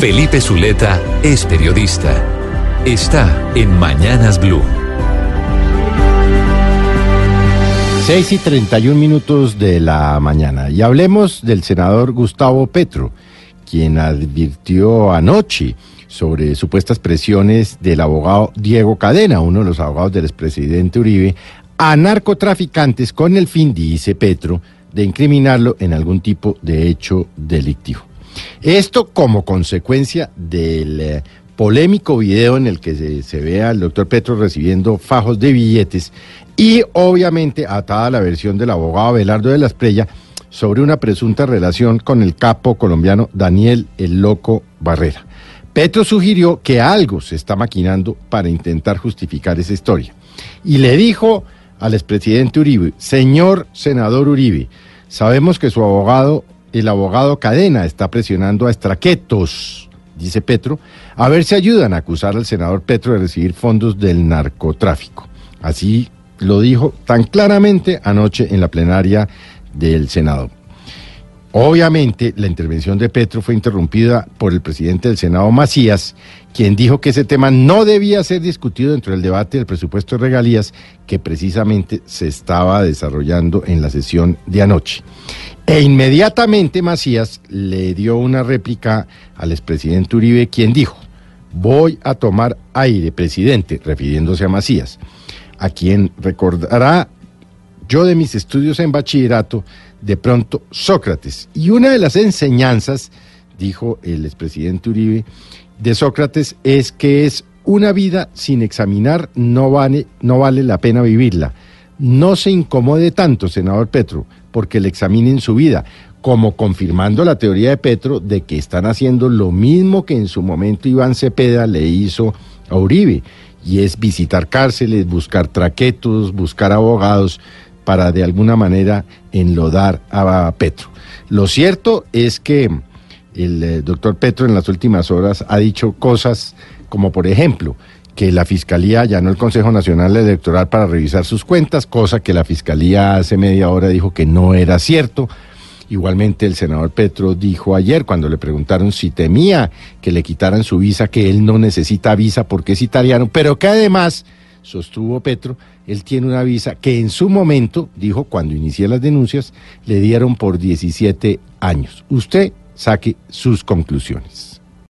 Felipe Zuleta es periodista. Está en Mañanas Blue. 6 y 31 minutos de la mañana. Y hablemos del senador Gustavo Petro, quien advirtió anoche sobre supuestas presiones del abogado Diego Cadena, uno de los abogados del expresidente Uribe, a narcotraficantes con el fin, dice Petro, de incriminarlo en algún tipo de hecho delictivo. Esto como consecuencia del eh, polémico video en el que se, ve al doctor Petro recibiendo fajos de billetes y obviamente atada la versión del abogado Belardo de la Esprella sobre una presunta relación con el capo colombiano Daniel el Loco Barrera. Petro sugirió que algo se está maquinando para intentar justificar esa historia. Y le dijo al expresidente Uribe, señor senador Uribe, sabemos que su abogado el abogado Cadena está presionando a Estraquetos, dice Petro, a ver si ayudan a acusar al senador Petro de recibir fondos del narcotráfico. Así lo dijo tan claramente anoche en la plenaria del Senado. Obviamente, la intervención de Petro fue interrumpida por el presidente del Senado, Macías, quien dijo que ese tema no debía ser discutido dentro del debate del presupuesto de regalías que precisamente se estaba desarrollando en la sesión de anoche. E inmediatamente Macías le dio una réplica al expresidente Uribe, quien dijo, voy a tomar aire, presidente, refiriéndose a Macías, a quien recordará yo de mis estudios en bachillerato, de pronto Sócrates. Y una de las enseñanzas, dijo el expresidente Uribe, de Sócrates es que es una vida sin examinar, no vale, no vale la pena vivirla. No se incomode tanto, senador Petro porque le examinen su vida, como confirmando la teoría de Petro de que están haciendo lo mismo que en su momento Iván Cepeda le hizo a Uribe, y es visitar cárceles, buscar traquetos, buscar abogados para de alguna manera enlodar a Petro. Lo cierto es que el eh, doctor Petro en las últimas horas ha dicho cosas como por ejemplo, que la Fiscalía allanó el Consejo Nacional Electoral para revisar sus cuentas, cosa que la Fiscalía hace media hora dijo que no era cierto. Igualmente el senador Petro dijo ayer cuando le preguntaron si temía que le quitaran su visa, que él no necesita visa porque es italiano, pero que además, sostuvo Petro, él tiene una visa que en su momento, dijo cuando inicié las denuncias, le dieron por 17 años. Usted saque sus conclusiones.